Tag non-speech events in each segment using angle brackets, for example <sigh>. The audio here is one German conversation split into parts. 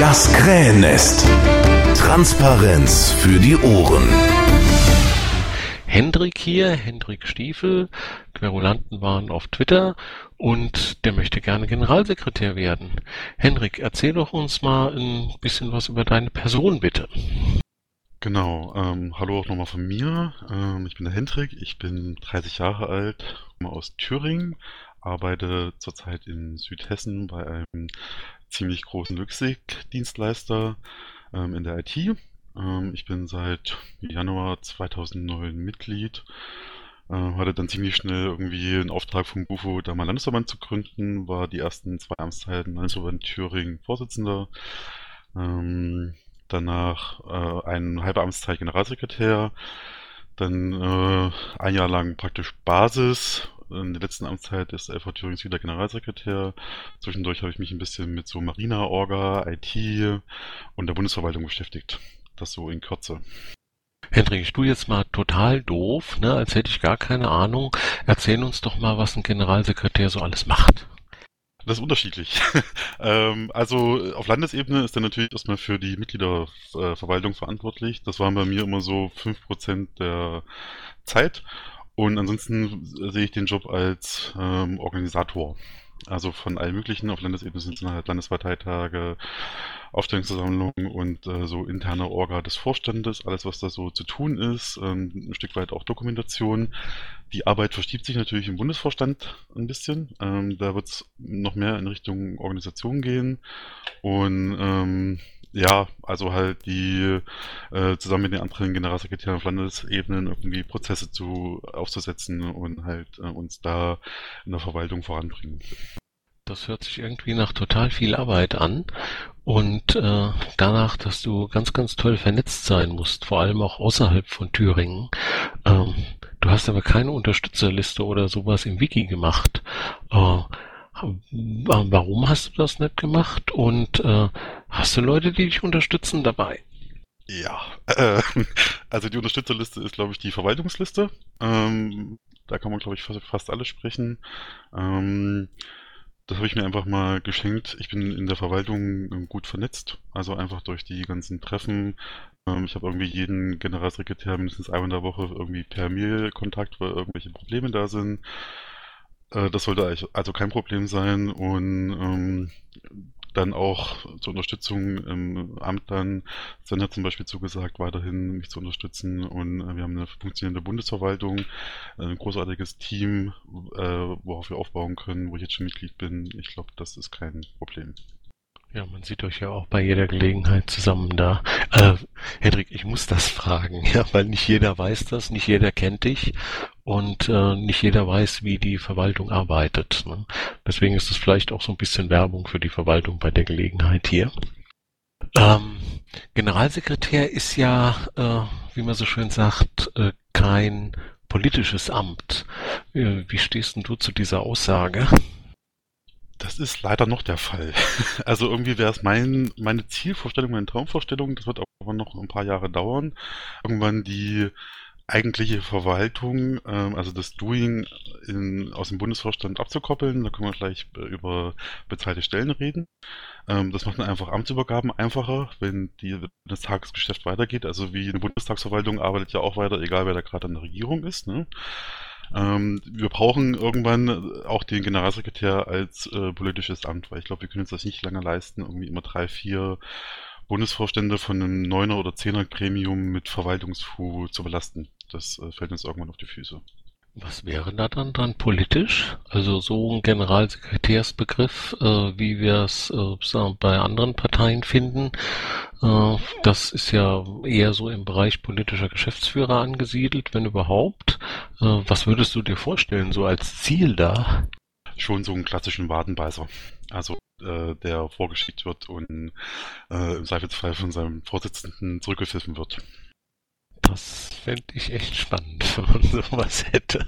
Das Krähennest. Transparenz für die Ohren. Hendrik hier, Hendrik Stiefel, Querulanten waren auf Twitter und der möchte gerne Generalsekretär werden. Hendrik, erzähl doch uns mal ein bisschen was über deine Person, bitte. Genau, ähm, hallo auch nochmal von mir. Ähm, ich bin der Hendrik, ich bin 30 Jahre alt, komme aus Thüringen, arbeite zurzeit in Südhessen bei einem ziemlich großen Logistikdienstleister ähm, in der IT. Ähm, ich bin seit Januar 2009 Mitglied, äh, hatte dann ziemlich schnell irgendwie einen Auftrag vom Bufo, da mal Landesverband zu gründen, war die ersten zwei Amtszeiten Landesverband Thüringen Vorsitzender. Ähm, danach äh, eine halbe Amtszeit Generalsekretär, dann äh, ein Jahr lang praktisch Basis. In der letzten Amtszeit ist LV Thürings wieder Generalsekretär. Zwischendurch habe ich mich ein bisschen mit so Marina-Orga, IT und der Bundesverwaltung beschäftigt. Das so in Kürze. Hendrik, ich tu jetzt mal total doof, ne, als hätte ich gar keine Ahnung. Erzähl uns doch mal, was ein Generalsekretär so alles macht. Das ist unterschiedlich. <laughs> ähm, also auf Landesebene ist er natürlich erstmal für die Mitgliederverwaltung verantwortlich. Das waren bei mir immer so 5% der Zeit. Und ansonsten sehe ich den Job als ähm, Organisator. Also von allen möglichen, auf Landesebene sind es halt Landesparteitage, Aufstellungsversammlungen und äh, so interne Orga des Vorstandes, alles was da so zu tun ist, ähm, ein Stück weit auch Dokumentation. Die Arbeit verschiebt sich natürlich im Bundesvorstand ein bisschen. Ähm, da wird es noch mehr in Richtung Organisation gehen und ähm, ja, also halt die äh, zusammen mit den anderen Generalsekretären auf Landesebenen irgendwie Prozesse zu aufzusetzen und halt äh, uns da in der Verwaltung voranbringen. Das hört sich irgendwie nach total viel Arbeit an und äh, danach, dass du ganz, ganz toll vernetzt sein musst, vor allem auch außerhalb von Thüringen. Ähm, du hast aber keine Unterstützerliste oder sowas im Wiki gemacht. Äh, warum hast du das nicht gemacht und äh, hast du Leute, die dich unterstützen dabei? Ja, äh, also die Unterstützerliste ist, glaube ich, die Verwaltungsliste. Ähm, da kann man, glaube ich, fast, fast alles sprechen. Ähm, das habe ich mir einfach mal geschenkt. Ich bin in der Verwaltung ähm, gut vernetzt, also einfach durch die ganzen Treffen. Ähm, ich habe irgendwie jeden Generalsekretär mindestens einmal in der Woche irgendwie per Mail Kontakt, weil irgendwelche Probleme da sind. Äh, das sollte also kein Problem sein und ähm, dann auch zur Unterstützung im Amt dann, Sven hat zum Beispiel zugesagt, weiterhin mich zu unterstützen und äh, wir haben eine funktionierende Bundesverwaltung, ein großartiges Team, äh, worauf wir aufbauen können, wo ich jetzt schon Mitglied bin. Ich glaube, das ist kein Problem. Ja, man sieht euch ja auch bei jeder Gelegenheit zusammen da. Äh, Hendrik, ich muss das fragen, <laughs> ja, weil nicht jeder weiß das, nicht jeder kennt dich und äh, nicht jeder weiß, wie die Verwaltung arbeitet. Ne? Deswegen ist es vielleicht auch so ein bisschen Werbung für die Verwaltung bei der Gelegenheit hier. Ähm, Generalsekretär ist ja, äh, wie man so schön sagt, äh, kein politisches Amt. Äh, wie stehst denn du zu dieser Aussage? Das ist leider noch der Fall. <laughs> Also irgendwie wäre es mein, meine Zielvorstellung, meine Traumvorstellung, das wird aber noch ein paar Jahre dauern, irgendwann die eigentliche Verwaltung, ähm, also das Doing in, aus dem Bundesvorstand abzukoppeln. Da können wir gleich äh, über bezahlte Stellen reden. Ähm, das macht dann einfach Amtsübergaben einfacher, wenn die, das Tagesgeschäft weitergeht. Also wie eine Bundestagsverwaltung arbeitet ja auch weiter, egal wer da gerade an der Regierung ist. Ne? Ähm, wir brauchen irgendwann auch den Generalsekretär als äh, politisches Amt, weil ich glaube, wir können uns das nicht lange leisten, irgendwie immer drei, vier Bundesvorstände von einem Neuner- oder Zehner-Gremium mit Verwaltungsfu zu belasten. Das äh, fällt uns irgendwann auf die Füße. Was wäre da dann dran politisch? Also so ein Generalsekretärsbegriff, äh, wie wir es äh, bei anderen Parteien finden, äh, das ist ja eher so im Bereich politischer Geschäftsführer angesiedelt, wenn überhaupt. Äh, was würdest du dir vorstellen, so als Ziel da? Schon so einen klassischen Wadenbeißer. Also äh, der vorgeschickt wird und äh, im Zweifelsfall von seinem Vorsitzenden zurückgepfiffen wird. Das fände ich echt spannend, <laughs> wenn man sowas hätte.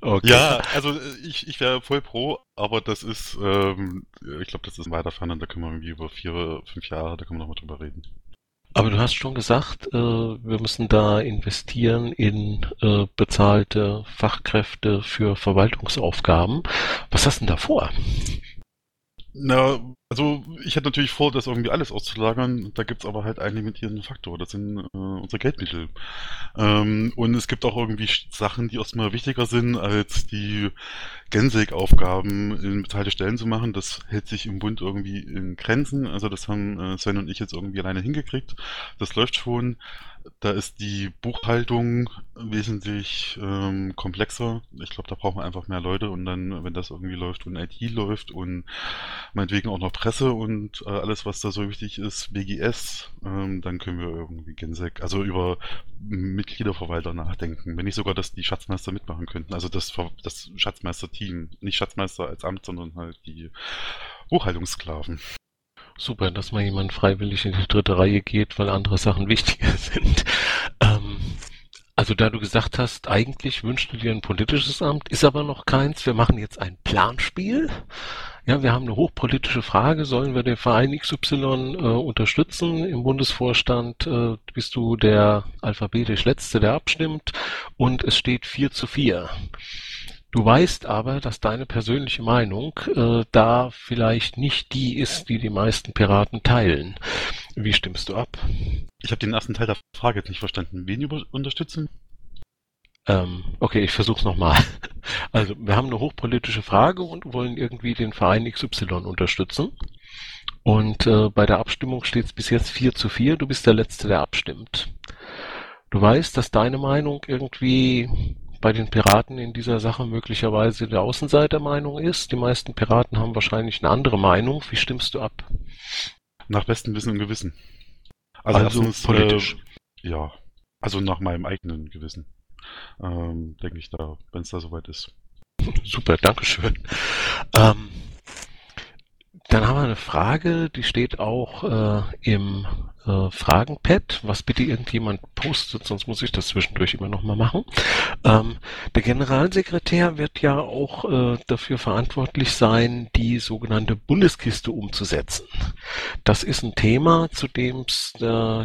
Okay. Ja, also äh, ich, ich wäre voll pro, aber das ist, ähm, ich glaube, das ist weiter fern, da können wir irgendwie über vier, fünf Jahre, da können wir nochmal drüber reden. Aber du hast schon gesagt, äh, wir müssen da investieren in äh, bezahlte Fachkräfte für Verwaltungsaufgaben. Was hast du denn da vor? Na, Also ich hätte natürlich vor, das irgendwie alles auszulagern. Da gibt es aber halt einen limitierenden Faktor. Das sind äh, unsere Geldmittel. Ähm, und es gibt auch irgendwie Sachen, die erstmal wichtiger sind, als die Gensig-Aufgaben in beteiligte Stellen zu machen. Das hält sich im Bund irgendwie in Grenzen. Also das haben äh, Sven und ich jetzt irgendwie alleine hingekriegt. Das läuft schon. Da ist die Buchhaltung wesentlich ähm, komplexer. Ich glaube, da braucht man einfach mehr Leute und dann, wenn das irgendwie läuft und IT läuft und meinetwegen auch noch Presse und äh, alles, was da so wichtig ist, BGS, ähm, dann können wir irgendwie Gensec, also über Mitgliederverwalter nachdenken. Wenn nicht sogar, dass die Schatzmeister mitmachen könnten. Also das, das Schatzmeister-Team. Nicht Schatzmeister als Amt, sondern halt die Buchhaltungssklaven. Super, dass mal jemand freiwillig in die dritte Reihe geht, weil andere Sachen wichtiger <laughs> sind. Ähm, also da du gesagt hast, eigentlich wünschst du dir ein politisches Amt, ist aber noch keins. Wir machen jetzt ein Planspiel. Ja, wir haben eine hochpolitische Frage. Sollen wir den Verein XY äh, unterstützen? Im Bundesvorstand äh, bist du der alphabetisch Letzte, der abstimmt. Und es steht 4 zu 4. Du weißt aber, dass deine persönliche Meinung äh, da vielleicht nicht die ist, die die meisten Piraten teilen. Wie stimmst du ab? Ich habe den ersten Teil der Frage jetzt nicht verstanden. Wen unterstützen? Ähm, okay, ich versuch's nochmal. <laughs> Also, wir haben eine hochpolitische Frage und wollen irgendwie den Verein XY unterstützen. Und äh, bei der Abstimmung steht es bis jetzt 4 zu 4. Du bist der Letzte, der abstimmt. Du weißt, dass deine Meinung irgendwie bei den Piraten in dieser Sache möglicherweise der Außenseitermeinung ist. Die meisten Piraten haben wahrscheinlich eine andere Meinung. Wie stimmst du ab? Nach bestem Wissen und Gewissen. Also, also erstens, politisch. Äh, ja, also nach meinem eigenen Gewissen. Ähm, denke ich da, wenn es da soweit ist. Super, Dankeschön. Ähm, dann haben wir eine Frage, die steht auch äh, im äh, Fragenpad, was bitte irgendjemand postet, sonst muss ich das zwischendurch immer noch mal machen. Ähm, der Generalsekretär wird ja auch äh, dafür verantwortlich sein, die sogenannte Bundeskiste umzusetzen. Das ist ein Thema, zu dem es äh,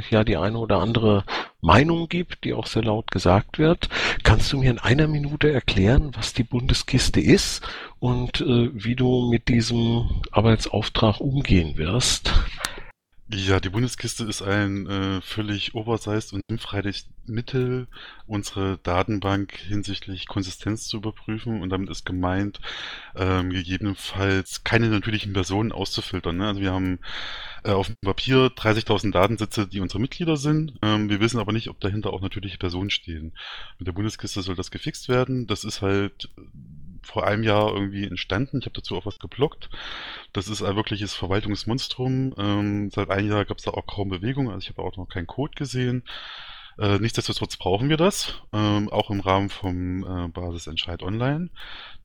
ja die eine oder andere Meinung gibt, die auch sehr laut gesagt wird. Kannst du mir in einer Minute erklären, was die Bundeskiste ist und äh, wie du mit diesem Arbeitsauftrag umgehen wirst? Ja, die Bundeskiste ist ein äh, völlig oversized und sinnfreies Mittel, unsere Datenbank hinsichtlich Konsistenz zu überprüfen und damit ist gemeint, ähm, gegebenenfalls keine natürlichen Personen auszufiltern. Ne? Also wir haben äh, auf dem Papier 30.000 Datensätze, die unsere Mitglieder sind. Ähm, wir wissen aber nicht, ob dahinter auch natürliche Personen stehen. Mit der Bundeskiste soll das gefixt werden. Das ist halt vor einem Jahr irgendwie entstanden. Ich habe dazu auch was geblockt. Das ist ein wirkliches Verwaltungsmonstrum. Ähm, seit einem Jahr gab es da auch kaum Bewegung, also ich habe auch noch keinen Code gesehen. Äh, nichtsdestotrotz brauchen wir das, ähm, auch im Rahmen vom äh, Basisentscheid Online.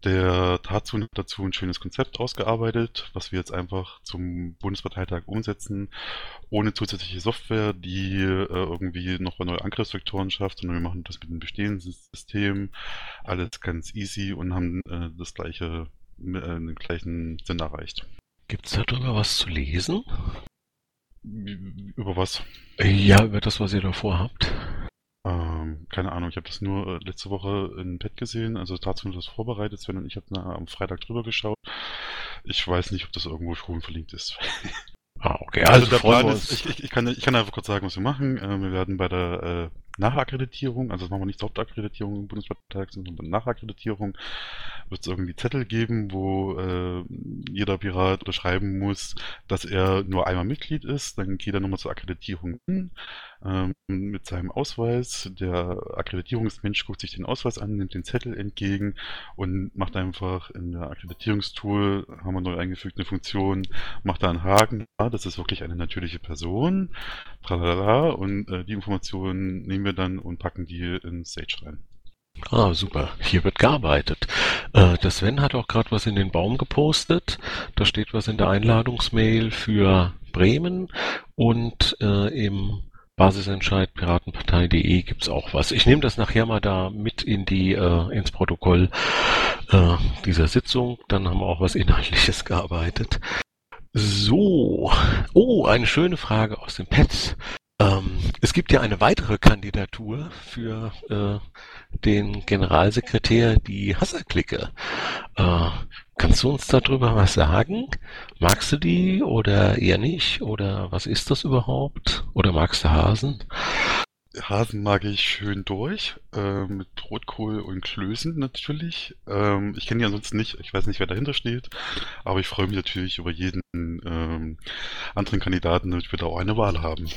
Der Tatsun hat dazu ein schönes Konzept ausgearbeitet, was wir jetzt einfach zum Bundesparteitag umsetzen, ohne zusätzliche Software, die äh, irgendwie noch neue Angriffsvektoren schafft, sondern wir machen das mit dem bestehenden System, alles ganz easy und haben äh, das gleiche, äh, den gleichen Sinn erreicht. Gibt es darüber was zu lesen? Über was? Ja, über das, was ihr davor habt. Ähm, keine Ahnung, ich habe das nur äh, letzte Woche in Pet gesehen, also dazu das vorbereitet, Sven und ich habe am Freitag drüber geschaut. Ich weiß nicht, ob das irgendwo schon verlinkt ist. <laughs> Ah, okay. Also, also der Plan ist, ich, ich, ich, kann, ich kann einfach kurz sagen, was wir machen. Äh, wir werden bei der äh, Nachakkreditierung, also das machen wir nicht zur Hauptakkreditierung im Bundesparteitag, sondern bei der Nachakkreditierung wird es irgendwie Zettel geben, wo äh, jeder Pirat unterschreiben muss, dass er nur einmal Mitglied ist. Dann geht er nochmal zur Akkreditierung hin ähm, mit seinem Ausweis. Der Akkreditierungsmensch guckt sich den Ausweis an, nimmt den Zettel entgegen und macht einfach in der Akkreditierungstool, haben wir neu eingefügt eine Funktion, macht da einen Haken. Ja, das ist wirklich eine natürliche Person. Tralala, und äh, die Informationen nehmen wir dann und packen die in Sage rein. Ah, super. Hier wird gearbeitet. Äh, der Sven hat auch gerade was in den Baum gepostet. Da steht was in der Einladungsmail für Bremen und äh, im Basisentscheid piratenpartei.de gibt's auch was. Ich nehme das nachher mal da mit in die äh, ins Protokoll äh, dieser Sitzung. Dann haben wir auch was Inhaltliches gearbeitet. So, oh, eine schöne Frage aus dem Pets. Ähm, es gibt ja eine weitere Kandidatur für äh, den Generalsekretär, die Hasserklicke. Äh, Kannst du uns darüber was sagen? Magst du die oder eher nicht? Oder was ist das überhaupt? Oder magst du Hasen? Hasen mag ich schön durch, äh, mit Rotkohl und Klößen natürlich. Ähm, ich kenne die ansonsten nicht, ich weiß nicht, wer dahinter steht, aber ich freue mich natürlich über jeden ähm, anderen Kandidaten, damit wir da auch eine Wahl haben.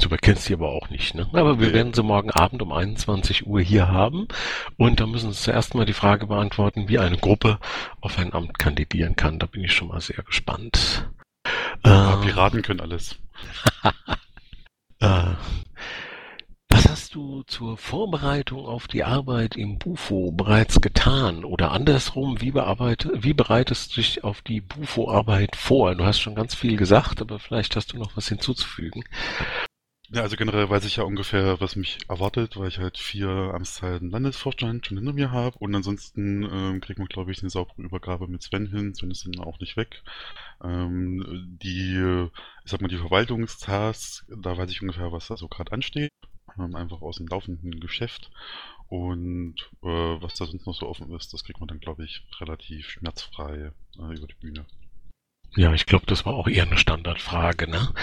Du kennst sie aber auch nicht, ne? Aber wir werden sie morgen Abend um 21 Uhr hier haben. Und da müssen sie zuerst mal die Frage beantworten, wie eine Gruppe auf ein Amt kandidieren kann. Da bin ich schon mal sehr gespannt. Ja, Ähm, Piraten können alles. <laughs> Äh, was hast du zur Vorbereitung auf die Arbeit im Bufo bereits getan? Oder andersrum, wie, wie bereitest du dich auf die Bufo-Arbeit vor? Du hast schon ganz viel gesagt, aber vielleicht hast du noch was hinzuzufügen. Ja, also generell weiß ich ja ungefähr, was mich erwartet, weil ich halt vier Amtszeiten Landesvorstand schon hinter mir habe. Und ansonsten ähm, kriegt man, glaube ich, eine saubere Übergabe mit Sven hin. Sven ist dann auch nicht weg. Ähm, die, ich sag mal, die Verwaltungstasks, da weiß ich ungefähr, was da so gerade ansteht. Ähm, einfach aus dem laufenden Geschäft. Und äh, was da sonst noch so offen ist, das kriegt man dann, glaube ich, relativ schmerzfrei äh, über die Bühne. Ja, ich glaube, das war auch eher eine Standardfrage. Ne?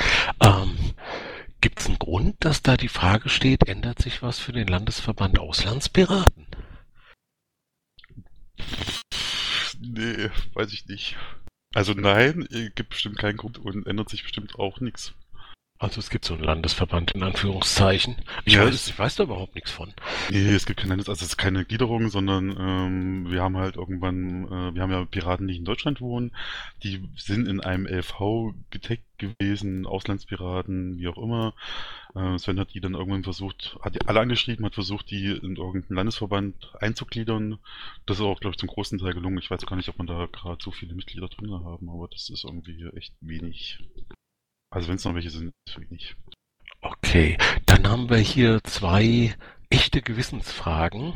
Ähm, Gibt es einen Grund, dass da die Frage steht, ändert sich was für den Landesverband Auslandspiraten? Nee, weiß ich nicht. Also nein, äh, gibt bestimmt keinen Grund und ändert sich bestimmt auch nichts. Also es gibt so einen Landesverband in Anführungszeichen. Ich, Ja, weiß, ich weiß da überhaupt nichts von. Nee, es gibt keine, also es ist keine Gliederung, sondern ähm, wir haben halt irgendwann, äh, wir haben ja Piraten, die in Deutschland wohnen, die sind in einem LV getaggt gewesen, Auslandspiraten, wie auch immer. Äh, Sven hat die dann irgendwann versucht, hat die alle angeschrieben, hat versucht, die in irgendeinen Landesverband einzugliedern. Das ist auch, glaube ich, zum großen Teil gelungen. Ich weiß gar nicht, ob man da gerade so viele Mitglieder drin haben, aber das ist irgendwie echt wenig. Also wenn es noch welche sind, ist wenig. Okay, dann haben wir hier zwei echte Gewissensfragen.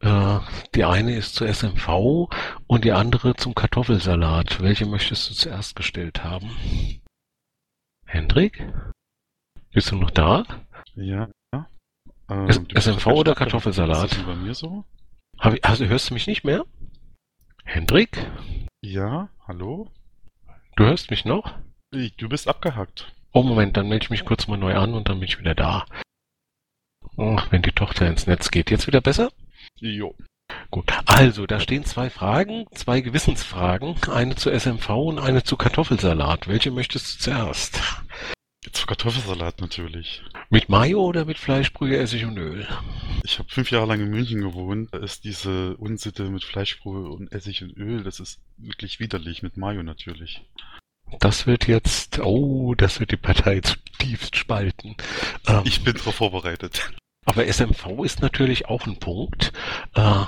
Äh, die eine ist zur SMV und die andere zum Kartoffelsalat. Welche möchtest du zuerst gestellt haben? Hendrik? Bist du noch da? Ja. Ähm, SMV oder. Kartoffelsalat? Das bei mir so? Ich, also hörst du mich nicht mehr? Hendrik? Ja, hallo? Du hörst mich noch? Du bist abgehackt. Oh Moment, dann melde ich mich kurz mal neu an und dann bin ich wieder da. Ach, wenn die Tochter ins Netz geht. Jetzt wieder besser? Jo. Gut, also da stehen zwei Fragen, zwei Gewissensfragen, eine zu SMV und eine zu Kartoffelsalat. Welche möchtest du zuerst? Für Kartoffelsalat natürlich. Mit Mayo oder mit Fleischbrühe, Essig und Öl? Ich habe fünf Jahre lang in München gewohnt. Da ist diese Unsitte mit Fleischbrühe und Essig und Öl, das ist wirklich widerlich. Mit Mayo natürlich. Das wird jetzt, oh, das wird die Partei <laughs> zutiefst spalten. Ähm, Ich bin darauf vorbereitet. aber SMV ist natürlich auch ein Punkt. Äh,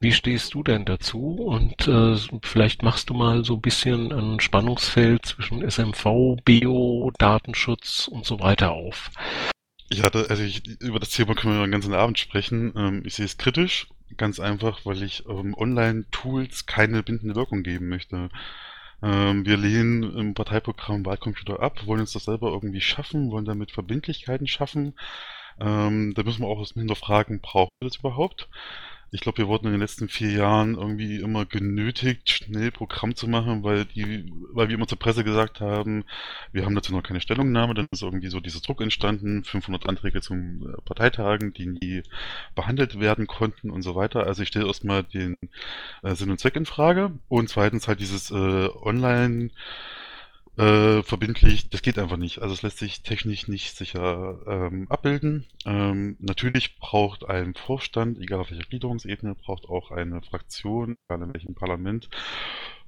wie stehst du denn dazu? Und äh, vielleicht machst du mal so ein bisschen ein Spannungsfeld zwischen SMV, Bio, Datenschutz und so weiter auf. Ich hatte, also ich, über das Thema können wir den ganzen Abend sprechen. Ähm, ich sehe es kritisch, ganz einfach, weil ich ähm, Online-Tools keine bindende Wirkung geben möchte. Ähm, wir lehnen im Parteiprogramm Wahlcomputer ab, wollen uns das selber irgendwie schaffen, wollen damit Verbindlichkeiten schaffen. Ähm, da müssen wir auch hinterfragen, brauchen wir das überhaupt? Ich glaube, wir wurden in den letzten vier Jahren irgendwie immer genötigt, schnell Programm zu machen, weil die, weil wir immer zur Presse gesagt haben, wir haben dazu noch keine Stellungnahme, dann ist irgendwie so dieser Druck entstanden, 500 Anträge zum äh, Parteitagen, die nie behandelt werden konnten und so weiter. Also ich stelle erstmal den äh, Sinn und Zweck in Frage und zweitens halt dieses äh, Online äh, verbindlich, das geht einfach nicht. Also es lässt sich technisch nicht sicher ähm, abbilden. Ähm, natürlich braucht ein Vorstand, egal auf welcher Gliederungsebene, braucht auch eine Fraktion, egal in welchem Parlament,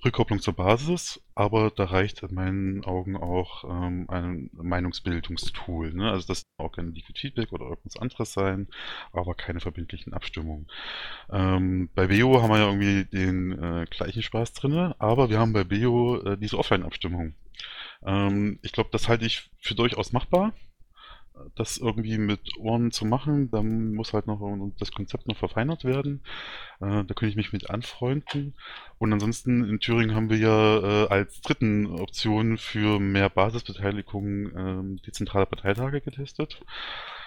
Rückkopplung zur Basis, aber da reicht in meinen Augen auch ähm, ein Meinungsbildungstool. Ne? Also das kann auch kein Liquid Feedback oder irgendwas anderes sein, aber keine verbindlichen Abstimmungen. Ähm, bei BEO haben wir ja irgendwie den äh, gleichen Spaß drinne, aber wir haben bei BEO äh, diese Offline-Abstimmung. Ähm, ich glaube, das halte ich für durchaus machbar das irgendwie mit Ohren zu machen, dann muss halt noch das Konzept noch verfeinert werden. Äh, da könnte ich mich mit anfreunden. Und ansonsten in Thüringen haben wir ja äh, als dritten Option für mehr Basisbeteiligung äh, die zentrale Parteitage getestet.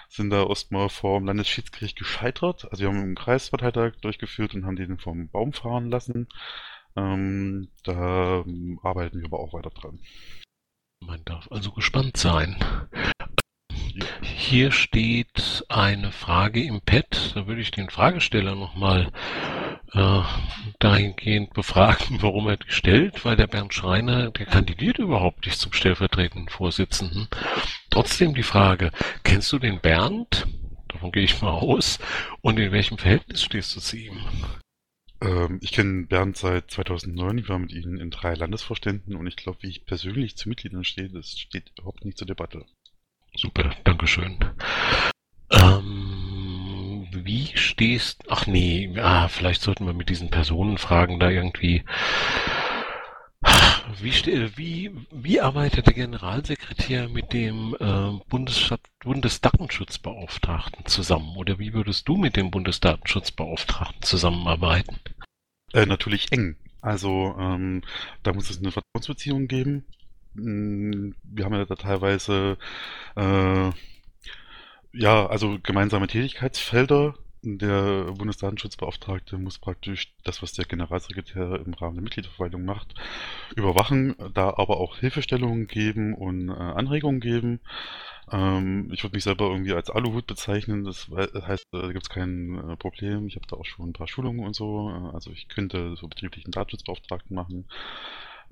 Sind da erstmal vor dem Landesschiedsgericht gescheitert. Also wir haben einen Kreisparteitag durchgeführt und haben den vom Baum fahren lassen. Ähm, da ähm, arbeiten wir aber auch weiter dran. Man darf also gespannt sein. Hier steht eine Frage im Pad. Da würde ich den Fragesteller nochmal äh, dahingehend befragen, <laughs> warum er die stellt, weil der Bernd Schreiner, der kandidiert überhaupt nicht zum stellvertretenden Vorsitzenden. Trotzdem die Frage, kennst du den Bernd? Davon gehe ich mal aus. Und in welchem Verhältnis stehst du zu ihm? Ähm, ich kenne Bernd seit 2009. Ich war mit ihm in drei Landesvorständen und ich glaube, wie ich persönlich zu Mitgliedern stehe, das steht überhaupt nicht zur Debatte. Super, Dankeschön. Ähm, wie stehst, ach nee, ah, vielleicht sollten wir mit diesen Personenfragen da irgendwie, wie, wie, wie arbeitet der Generalsekretär mit dem äh, Bundesdatenschutzbeauftragten zusammen? Oder wie würdest du mit dem Bundesdatenschutzbeauftragten zusammenarbeiten? Äh, natürlich eng. Also ähm, da muss es eine Vertrauensbeziehung geben. Hm, wir haben ja da teilweise äh, ja, also gemeinsame Tätigkeitsfelder. Der Bundesdatenschutzbeauftragte muss praktisch das, was der Generalsekretär im Rahmen der Mitgliederverwaltung macht, überwachen, da aber auch Hilfestellungen geben und äh, Anregungen geben. Ähm, ich würde mich selber irgendwie als Aluhut bezeichnen, das heißt, da gibt es kein äh, Problem. Ich habe da auch schon ein paar Schulungen und so. Äh, also ich könnte so betrieblichen Datenschutzbeauftragten machen.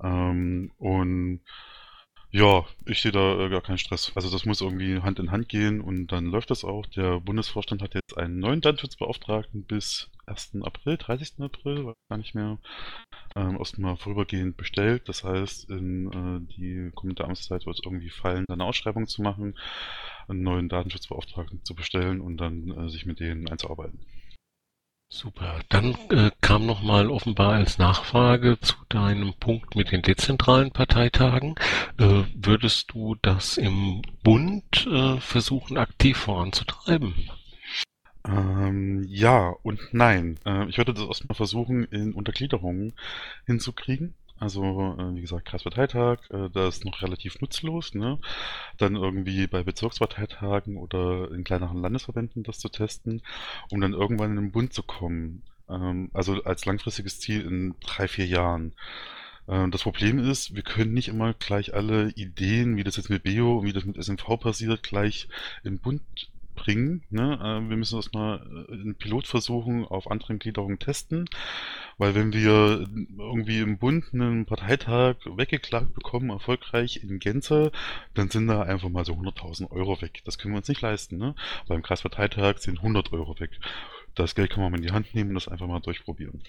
Ähm, und ja, ich sehe da äh, gar keinen Stress. Also das muss irgendwie Hand in Hand gehen und dann läuft das auch. Der Bundesvorstand hat jetzt einen neuen Datenschutzbeauftragten bis 1. April, 30. April, weiß gar nicht mehr, ähm, erstmal vorübergehend bestellt. Das heißt, in äh, die kommende Amtszeit wird es irgendwie fallen, eine Ausschreibung zu machen, einen neuen Datenschutzbeauftragten zu bestellen und dann äh, sich mit denen einzuarbeiten. Super. Dann äh, kam nochmal offenbar als Nachfrage zu deinem Punkt mit den dezentralen Parteitagen. Äh, würdest du das im Bund äh, versuchen, aktiv voranzutreiben? Ähm, ja und nein. Äh, ich würde das erstmal versuchen, in Untergliederungen hinzukriegen. Also, äh, wie gesagt, Kreisparteitag, äh, das ist noch relativ nutzlos, ne? Dann irgendwie bei Bezirksparteitagen oder in kleineren Landesverbänden das zu testen, um dann irgendwann in den Bund zu kommen. Ähm, also als langfristiges Ziel in drei, vier Jahren. Ähm, das Problem ist, wir können nicht immer gleich alle Ideen, wie das jetzt mit Beo und wie das mit SMV passiert, gleich im Bund bringen. Ne? Äh, wir müssen das mal äh, in Pilotversuchen auf anderen Gliederungen testen, weil wenn wir irgendwie im Bund einen Parteitag weggeklagt bekommen, erfolgreich in Gänze, dann sind da einfach mal so 100.000 Euro weg. Das können wir uns nicht leisten. Ne? Beim Kreisparteitag sind 100 Euro weg. Das Geld kann man mal in die Hand nehmen und das einfach mal durchprobieren.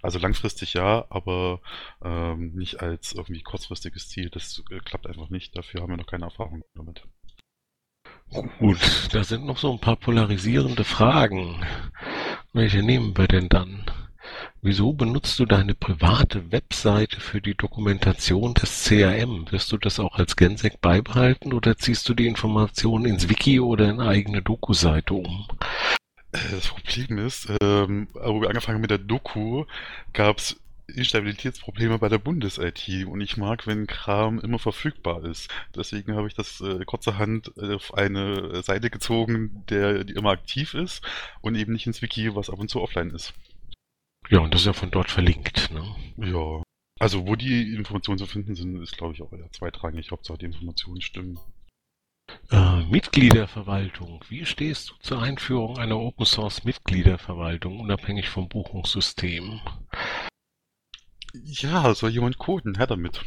Also langfristig ja, aber ähm, nicht als irgendwie kurzfristiges Ziel. Das äh, klappt einfach nicht. Dafür haben wir noch keine Erfahrung damit. Gut, da sind noch so ein paar polarisierende Fragen. Welche nehmen wir denn dann? Wieso benutzt du deine private Webseite für die Dokumentation des CRM? Wirst du das auch als Gensec beibehalten oder ziehst du die Informationen ins Wiki oder in eigene Doku-Seite um? Äh, das Problem ist, ähm, wo wir angefangen haben mit der Doku, gab es Instabilitätsprobleme bei der Bundes-IT und ich mag, wenn Kram immer verfügbar ist. Deswegen habe ich das äh, kurzerhand auf eine Seite gezogen, der die immer aktiv ist und eben nicht ins Wiki, was ab und zu offline ist. Ja, und das ist ja von dort verlinkt, ne? Ja. Also wo die Informationen zu finden sind, ist glaube ich auch eher zweitrangig. Hauptsache die Informationen stimmen. Äh, Mitgliederverwaltung. Wie stehst du zur Einführung einer Open Source Mitgliederverwaltung unabhängig vom Buchungssystem? Ja, soll jemand coden? Her damit.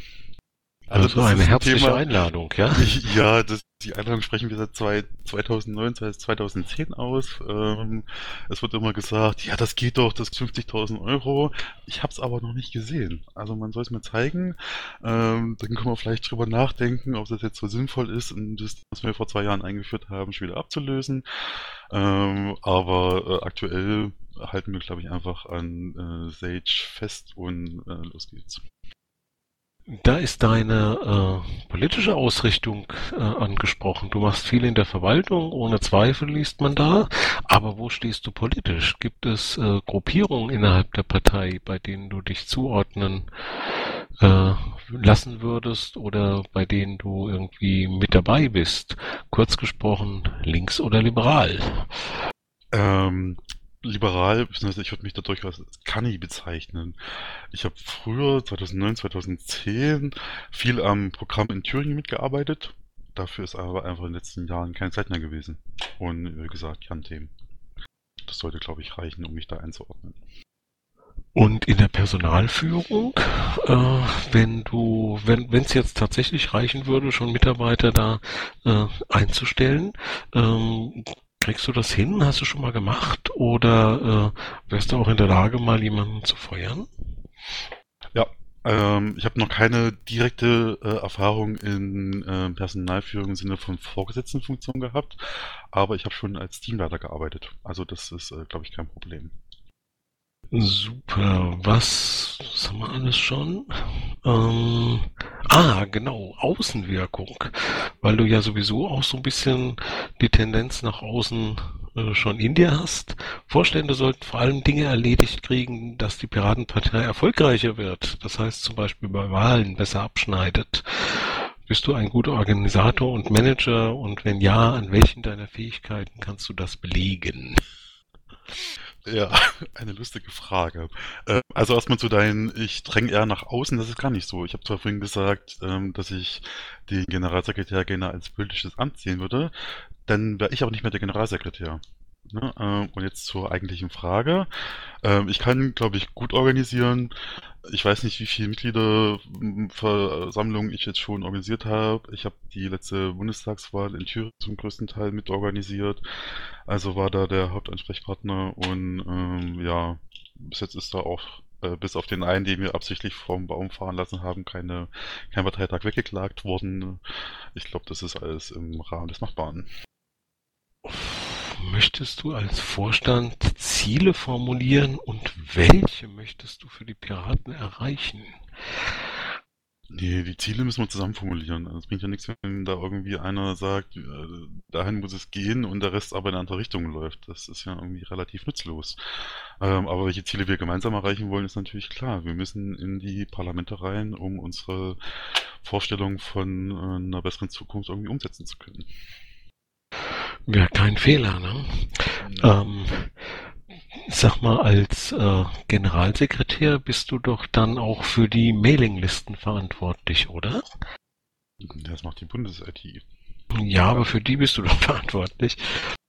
Also, also eine herzliche Thema, Einladung, ja? <laughs> Ja, das, die Einladung sprechen wir seit zwei, 2009, seit 2010 aus. Ähm, es wird immer gesagt, ja, das geht doch, das 50.000 Euro. Ich habe es aber noch nicht gesehen. Also man soll es mir zeigen. Ähm, dann können wir vielleicht drüber nachdenken, ob das jetzt so sinnvoll ist, das, was wir vor zwei Jahren eingeführt haben, schon wieder abzulösen. Ähm, aber äh, aktuell halten wir, glaube ich, einfach an äh, Sage fest und äh, los geht's. Da ist deine äh, politische Ausrichtung äh, angesprochen. Du machst viel in der Verwaltung, ohne Zweifel liest man da. Aber wo stehst du politisch? Gibt es äh, Gruppierungen innerhalb der Partei, bei denen du dich zuordnen äh, lassen würdest oder bei denen du irgendwie mit dabei bist? Kurz gesprochen, links oder liberal? Ähm, liberal, ich würde mich da durchaus als Kanni bezeichnen. Ich habe früher, 2009, 2010, viel am Programm in Thüringen mitgearbeitet. Dafür ist aber einfach in den letzten Jahren keine Zeit mehr gewesen. Und wie gesagt, Kernthemen. Das sollte, glaube ich, reichen, um mich da einzuordnen. Und in der Personalführung, äh, wenn du, wenn es jetzt tatsächlich reichen würde, schon Mitarbeiter da äh, einzustellen, ähm, kriegst du das hin? Hast du schon mal gemacht? Oder äh, wärst du auch in der Lage, mal jemanden zu feuern? Ja, ähm, ich habe noch keine direkte äh, Erfahrung in äh, Personalführung im Sinne von Vorgesetztenfunktion gehabt, aber ich habe schon als Teamleiter gearbeitet. Also das ist, äh, glaube ich, kein Problem. Super. Was, was haben wir alles schon? Ähm, ah, genau, Außenwirkung. Weil du ja sowieso auch so ein bisschen die Tendenz nach außen äh, schon in dir hast. Vorstände sollten vor allem Dinge erledigt kriegen, dass die Piratenpartei erfolgreicher wird. Das heißt zum Beispiel bei Wahlen besser abschneidet. Bist du ein guter Organisator und Manager? Und wenn ja, an welchen deiner Fähigkeiten kannst du das belegen? Ja, <laughs> eine lustige Frage. Äh, also erstmal zu deinen, ich dränge eher nach außen, das ist gar nicht so. Ich habe zwar vorhin gesagt, ähm, dass ich den Generalsekretär gerne als politisches Amt sehen würde, dann wäre ich aber nicht mehr der Generalsekretär. Ne? Ähm, und jetzt zur eigentlichen Frage. Ähm, ich kann, glaube ich, gut organisieren. Ich weiß nicht, wie viele Mitgliederversammlungen ich jetzt schon organisiert habe. Ich habe die letzte Bundestagswahl in Thüringen zum größten Teil mitorganisiert. Also war da der Hauptansprechpartner und ähm, ja, bis jetzt ist da auch äh, bis auf den einen, den wir absichtlich vom Baum fahren lassen haben, keine, kein Parteitag weggeklagt worden. Ich glaube, das ist alles im Rahmen des Machbaren. Möchtest du als Vorstand Ziele formulieren und welche möchtest du für die Piraten erreichen? Nee, die Ziele müssen wir zusammen formulieren. Also es bringt ja nichts, wenn da irgendwie einer sagt, äh, dahin muss es gehen und der Rest aber in eine andere Richtung läuft. Das ist ja irgendwie relativ nutzlos. Ähm, aber welche Ziele wir gemeinsam erreichen wollen, ist natürlich klar. Wir müssen in die Parlamente rein, um unsere Vorstellung von äh, einer besseren Zukunft irgendwie umsetzen zu können. Wäre kein Fehler, ne? Ähm, sag mal, als äh, Generalsekretär bist du doch dann auch für die Mailinglisten verantwortlich, oder? Das macht die Bundes-IT. Ja, aber für die bist du doch <laughs> verantwortlich.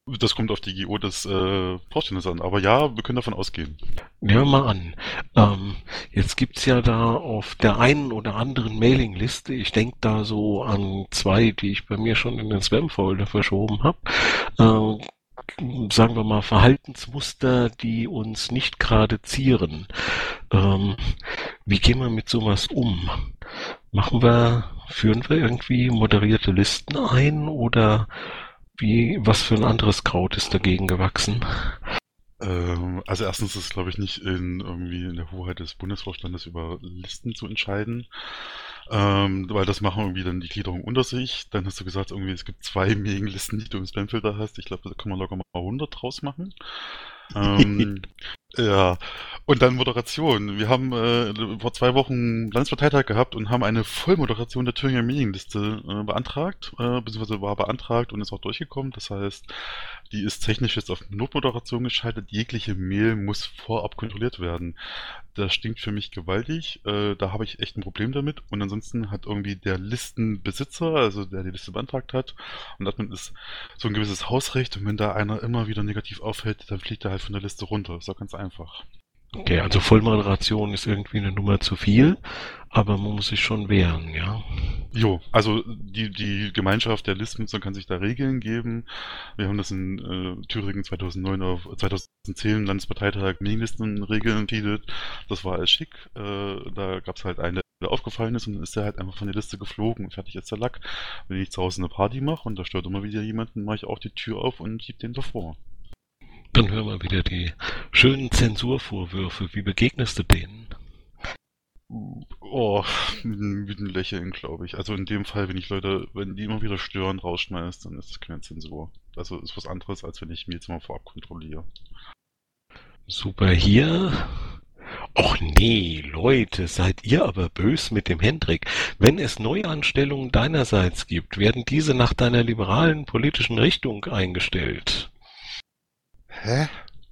Das kommt auf die GO des äh, Vorstandes an. Aber ja, wir können davon ausgehen. Nehmen wir mal an. Ähm, jetzt gibt's ja da auf der einen oder anderen Mailingliste, ich denke da so an zwei, die ich bei mir schon in den Spam-Folder verschoben habe, äh, sagen wir mal Verhaltensmuster, die uns nicht gerade zieren. Ähm, wie gehen wir mit sowas um? Machen wir, führen wir irgendwie moderierte Listen ein oder wie, was für ein anderes Kraut ist dagegen gewachsen? Ähm, also erstens ist es, glaube ich, nicht in irgendwie in der Hoheit des Bundesvorstandes über Listen zu entscheiden, ähm, weil das machen irgendwie dann die Gliederung unter sich. Dann hast du gesagt, irgendwie es gibt zwei Mailinglisten, die du im Spamfilter hast. Ich glaube, da kann man locker mal 100 draus machen. ähm, <laughs> ja, und dann Moderation. Wir haben äh, vor zwei Wochen Landesparteitag gehabt und haben eine Vollmoderation der Thüringer Mailingliste äh, beantragt, äh, beziehungsweise war beantragt und ist auch durchgekommen. Das heißt, die ist technisch jetzt auf Notmoderation geschaltet. Jegliche Mail muss vorab kontrolliert werden. Das stinkt für mich gewaltig. Äh, da habe ich echt ein Problem damit. Und ansonsten hat irgendwie der Listenbesitzer, also der die Liste beantragt hat, und Admin ist so ein gewisses Hausrecht. Und wenn da einer immer wieder negativ auffällt, dann fliegt er halt von der Liste runter. Ist doch ganz einfach. Okay, also Vollmoderation ist irgendwie eine Nummer zu viel, aber man muss sich schon wehren, ja. Jo, also die, die Gemeinschaft der Listnutzer kann sich da Regeln geben. Wir haben das in äh, Thüringen 2009 auf 2010 Landesparteitag Mailistenregeln entschieden. Das war alles schick. Äh, da gab es halt einen, der aufgefallen ist und dann ist der halt einfach von der Liste geflogen und fertig ist der Lack. Wenn ich zu Hause eine Party mache und da stört immer wieder jemanden, mache ich auch die Tür auf und schieb den davor. Dann hören wir wieder die schönen Zensurvorwürfe. Wie begegnest du denen? Oh, mit, mit einem Lächeln, glaube ich. Also in dem Fall, wenn ich Leute, wenn die immer wieder stören, rausschmeißt, dann ist das keine Zensur. Also ist was anderes, als wenn ich mir jetzt mal vorab kontrolliere. Super, hier. Och nee, Leute, seid ihr aber bös mit dem Hendrik. Wenn es Neuanstellungen deinerseits gibt, werden diese nach deiner liberalen politischen Richtung eingestellt. Hä?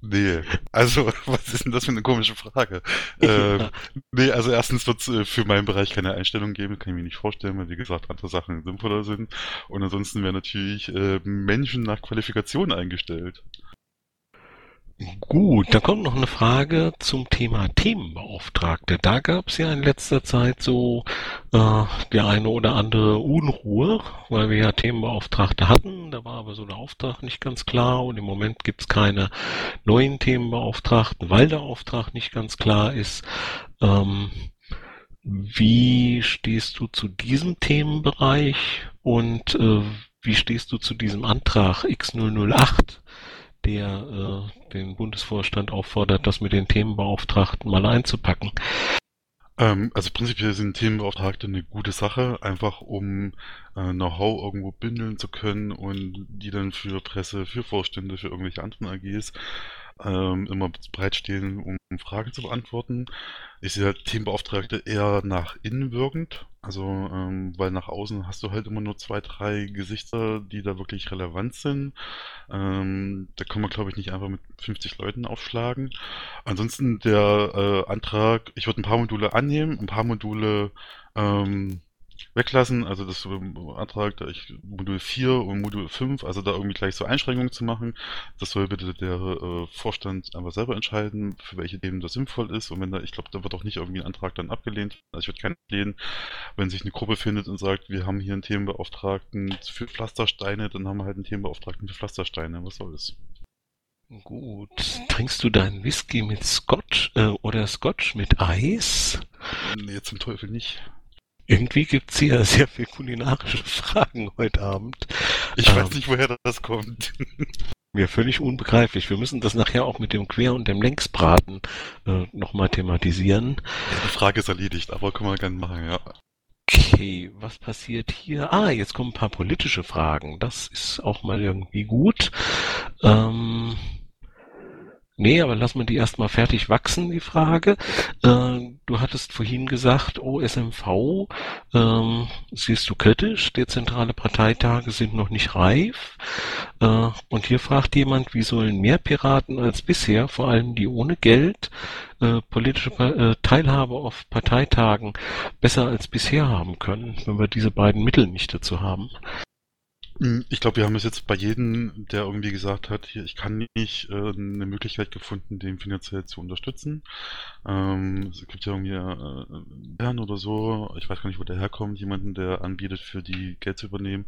Nee, also <laughs> was ist denn das für eine komische Frage? Ähm, nee, also erstens wird es äh, für meinen Bereich keine Einstellung geben, kann ich mir nicht vorstellen, weil wie gesagt andere Sachen sinnvoller sind. Und ansonsten werden natürlich äh, Menschen nach Qualifikation eingestellt. Gut, da kommt noch eine Frage zum Thema Themenbeauftragte. Da gab es ja in letzter Zeit so äh, die eine oder andere Unruhe, weil wir ja Themenbeauftragte hatten. Da war aber so der Auftrag nicht ganz klar und im Moment gibt es keine neuen Themenbeauftragten, weil der Auftrag nicht ganz klar ist. Ähm, wie stehst du zu diesem Themenbereich und äh, wie stehst du zu diesem Antrag X008? Der äh, den Bundesvorstand auffordert, das mit den Themenbeauftragten mal einzupacken. Ähm, also prinzipiell sind Themenbeauftragte eine gute Sache, einfach um äh, Know-how irgendwo bündeln zu können und die dann für Presse, für Vorstände, für irgendwelche anderen AGs ähm, immer bereitstehen, um Fragen zu beantworten. Ich sehe Themenbeauftragte eher nach innen wirkend, also ähm, weil nach außen hast du halt immer nur zwei, drei Gesichter, die da wirklich relevant sind. Ähm, da kann man, glaube ich, nicht einfach mit 50 Leuten aufschlagen. Ansonsten der äh, Antrag, ich würde ein paar Module annehmen, ein paar Module ähm, weglassen, also das Antrag, da ich Modul 4 und Modul 5, also da irgendwie gleich so Einschränkungen zu machen. Das soll bitte der äh, Vorstand einfach selber entscheiden, für welche Themen das sinnvoll ist. Und wenn da, ich glaube, da wird auch nicht irgendwie ein Antrag dann abgelehnt. Also ich würde keinen ablehnen, wenn sich eine Gruppe findet und sagt, wir haben hier einen Themenbeauftragten für Pflastersteine, dann haben wir halt einen Themenbeauftragten für Pflastersteine. Was soll es? Gut. Trinkst du deinen Whisky mit Scotch äh, oder Scotch mit Eis? Nee, zum Teufel nicht. Irgendwie gibt's hier <laughs> sehr viel kulinarische Fragen heute Abend. Ich ähm, weiß nicht, woher das kommt. Mir völlig unbegreiflich. Wir müssen das nachher auch mit dem Quer- und dem Längsbraten äh, nochmal thematisieren. Ja, die Frage ist erledigt, aber können wir gerne machen, ja. Okay, was passiert hier? Ah, jetzt kommen ein paar politische Fragen. Das ist auch mal irgendwie gut. Ähm, Nee, aber lass mal die erstmal fertig wachsen, die Frage. Äh, du hattest vorhin gesagt, OSMV ähm, siehst du kritisch, dezentrale Parteitage sind noch nicht reif. Äh, und hier fragt jemand, wie sollen mehr Piraten als bisher, vor allem die ohne Geld, äh, politische äh, Teilhabe auf Parteitagen besser als bisher haben können, wenn wir diese beiden Mittel nicht dazu haben? Hm, ich glaube, wir haben es jetzt bei jedem, der irgendwie gesagt hat, ich kann nicht, äh, eine Möglichkeit gefunden, den finanziell zu unterstützen. Ähm, es gibt ja irgendwie äh, Herrn oder so, ich weiß gar nicht, wo der herkommt, jemanden, der anbietet, für die Geld zu übernehmen.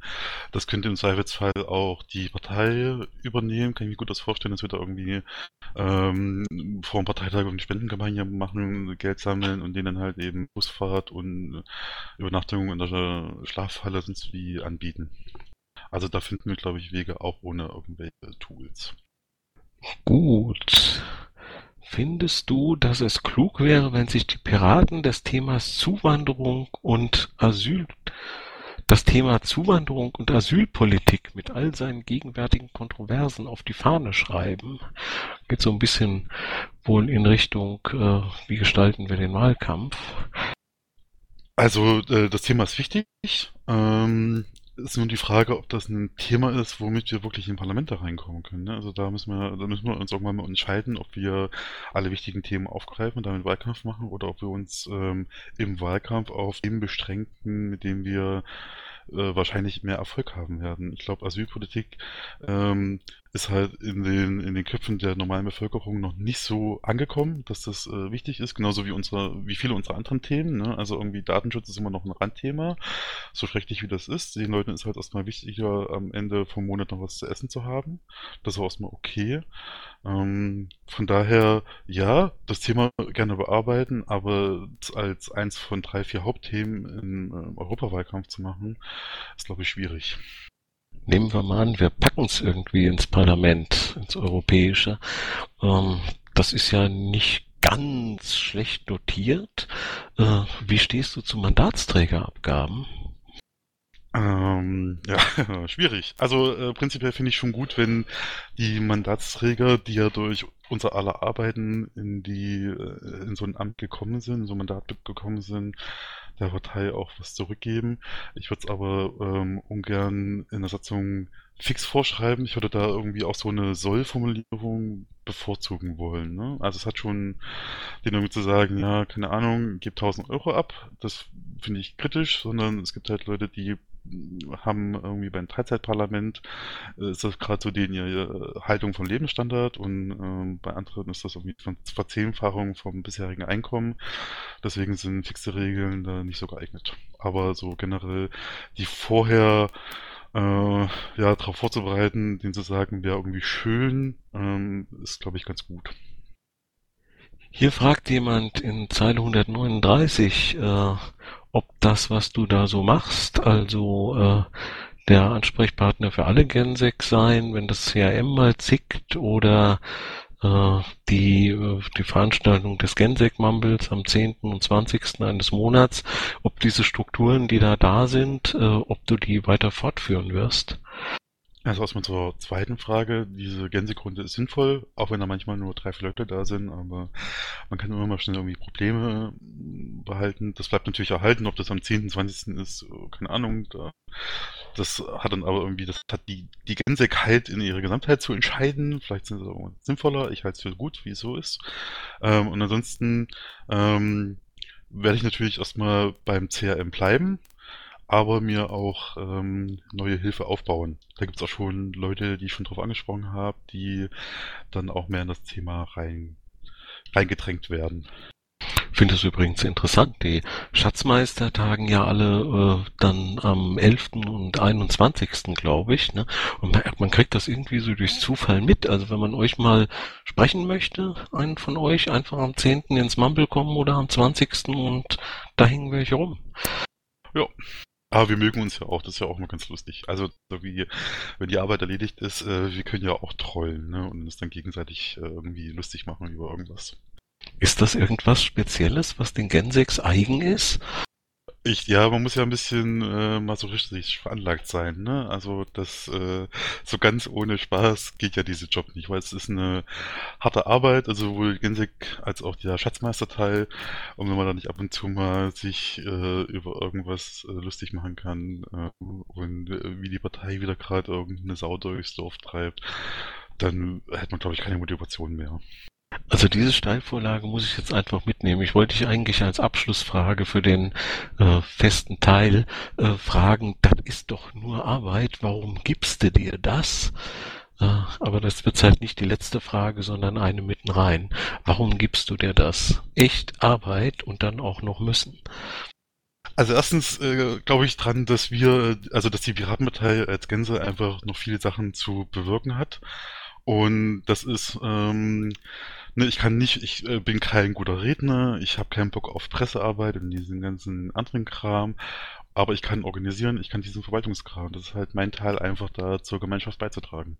Das könnte im Zweifelsfall auch die Partei übernehmen. Kann ich mir gut das vorstellen, dass wir da irgendwie ähm, vor dem Parteitag eine Spendenkampagne machen, Geld sammeln und denen halt eben Busfahrt und Übernachtung in der Schlafhalle sonst wie anbieten. Also da finden wir, glaube ich, Wege auch ohne irgendwelche Tools. Gut. Findest du, dass es klug wäre, wenn sich die Piraten des Themas Zuwanderung und Asyl, das Thema Zuwanderung und Asylpolitik mit all seinen gegenwärtigen Kontroversen auf die Fahne schreiben? Geht so ein bisschen wohl in Richtung, äh, wie gestalten wir den Wahlkampf? Also äh, das Thema ist wichtig. Ähm, ist nur die Frage, ob das ein Thema ist, womit wir wirklich in Parlamente reinkommen können. Ne? Also da müssen wir, da müssen wir uns irgendwann mal entscheiden, ob wir alle wichtigen Themen aufgreifen und damit Wahlkampf machen oder ob wir uns ähm, im Wahlkampf auf Themen beschränken, mit denen wir äh, wahrscheinlich mehr Erfolg haben werden. Ich glaube, Asylpolitik ähm, ist halt in den, in den Köpfen der normalen Bevölkerung noch nicht so angekommen, dass das äh, wichtig ist, genauso wie unsere, wie viele unserer anderen Themen. Ne? Also irgendwie Datenschutz ist immer noch ein Randthema, so schrecklich wie das ist. Den Leuten ist halt erstmal wichtiger, am Ende vom Monat noch was zu essen zu haben. Das auch erstmal okay. Ähm, von daher, ja, das Thema gerne bearbeiten, aber als eins von drei, vier Hauptthemen im äh, Europawahlkampf zu machen, ist, glaube ich, schwierig. Nehmen wir mal an, wir packen es irgendwie ins Parlament, ins Europäische. Ähm, das ist ja nicht ganz schlecht notiert. Äh, wie stehst du zu Mandatsträgerabgaben? Ähm, ja, <laughs> schwierig. Also äh, prinzipiell finde ich schon gut, wenn die Mandatsträger, die ja durch unser aller Arbeiten in die äh, in so ein Amt gekommen sind, in so ein Mandat gekommen sind, der Partei auch was zurückgeben. Ich würde es aber ähm, ungern in der Satzung fix vorschreiben. Ich würde da irgendwie auch so eine Soll-Formulierung bevorzugen wollen. Ne? Also es hat schon den irgendwie zu sagen, ja, keine Ahnung, gib 1000 Euro ab. Das finde ich kritisch, sondern es gibt halt Leute, die haben irgendwie beim Teilzeitparlament äh, ist das gerade so die ihre Haltung vom Lebensstandard und ähm, bei anderen ist das irgendwie von Verzehnfachung vom bisherigen Einkommen. Deswegen sind fixe Regeln da nicht so geeignet. Aber so generell die vorher äh, ja, darauf vorzubereiten, den zu sagen, wäre irgendwie schön, ähm, ist, glaube ich, ganz gut. Hier fragt jemand in Zeile 139, äh, ob das, was du da so machst, also äh, der Ansprechpartner für alle Gensec sein, wenn das CRM mal zickt oder äh, die, äh, die Veranstaltung des Gensec Mumbles am 10. und 20. eines Monats, ob diese Strukturen, die da da sind, äh, ob du die weiter fortführen wirst. Also erstmal zur zweiten Frage. Diese Gänsegrunde ist sinnvoll, auch wenn da manchmal nur drei, vier Leute da sind, aber man kann immer mal schnell irgendwie Probleme behalten. Das bleibt natürlich erhalten, ob das am 10., 20. ist, keine Ahnung. Da. Das hat dann aber irgendwie, das hat die, die Gensek halt in ihrer Gesamtheit zu entscheiden. Vielleicht sind sie auch sinnvoller. Ich halte es für gut, wie es so ist. Ähm, und ansonsten ähm, werde ich natürlich erstmal beim CRM bleiben aber mir auch ähm, neue Hilfe aufbauen. Da gibt's auch schon Leute, die ich schon drauf angesprochen habe, die dann auch mehr in das Thema rein, reingedrängt werden. Ich finde das übrigens interessant. Die Schatzmeister tagen ja alle äh, dann am 11. und 21. glaube ich. Ne? Und man, man kriegt das irgendwie so durch Zufall mit. Also wenn man euch mal sprechen möchte, einen von euch, einfach am 10. ins Mumble kommen oder am 20. und da hängen euch rum. Ja, aber wir mögen uns ja auch, das ist ja auch mal ganz lustig. Also, so wie, wenn die Arbeit erledigt ist, äh, wir können ja auch trollen, ne? Und uns dann gegenseitig äh, irgendwie lustig machen über irgendwas. Ist das irgendwas Spezielles, was den Gensex eigen ist? Ich, ja, man muss ja ein bisschen äh, masochistisch veranlagt sein, ne? Also das äh, so ganz ohne Spaß geht ja diese Job nicht, weil es ist eine harte Arbeit, also sowohl Gensek als auch der Schatzmeisterteil. Und wenn man da nicht ab und zu mal sich äh, über irgendwas äh, lustig machen kann äh, und äh, wie die Partei wieder gerade irgendeine Sau durchs Dorf treibt, dann hätte man, glaube ich, keine Motivation mehr. Also diese Steilvorlage muss ich jetzt einfach mitnehmen. Ich wollte dich eigentlich als Abschlussfrage für den äh, festen Teil äh, fragen, das ist doch nur Arbeit, warum gibst du dir das? Äh, aber das wird halt nicht die letzte Frage, sondern eine mitten rein. Warum gibst du dir das? Echt Arbeit und dann auch noch müssen? Also erstens äh, glaube ich dran, dass wir, also dass die Piratenpartei als Gänse einfach noch viele Sachen zu bewirken hat. Und das ist, ähm, ne, ich kann nicht, ich äh, bin kein guter Redner, ich habe keinen Bock auf Pressearbeit und diesen ganzen anderen Kram, aber ich kann organisieren, ich kann diesen Verwaltungskram. Das ist halt mein Teil, einfach da zur Gemeinschaft beizutragen.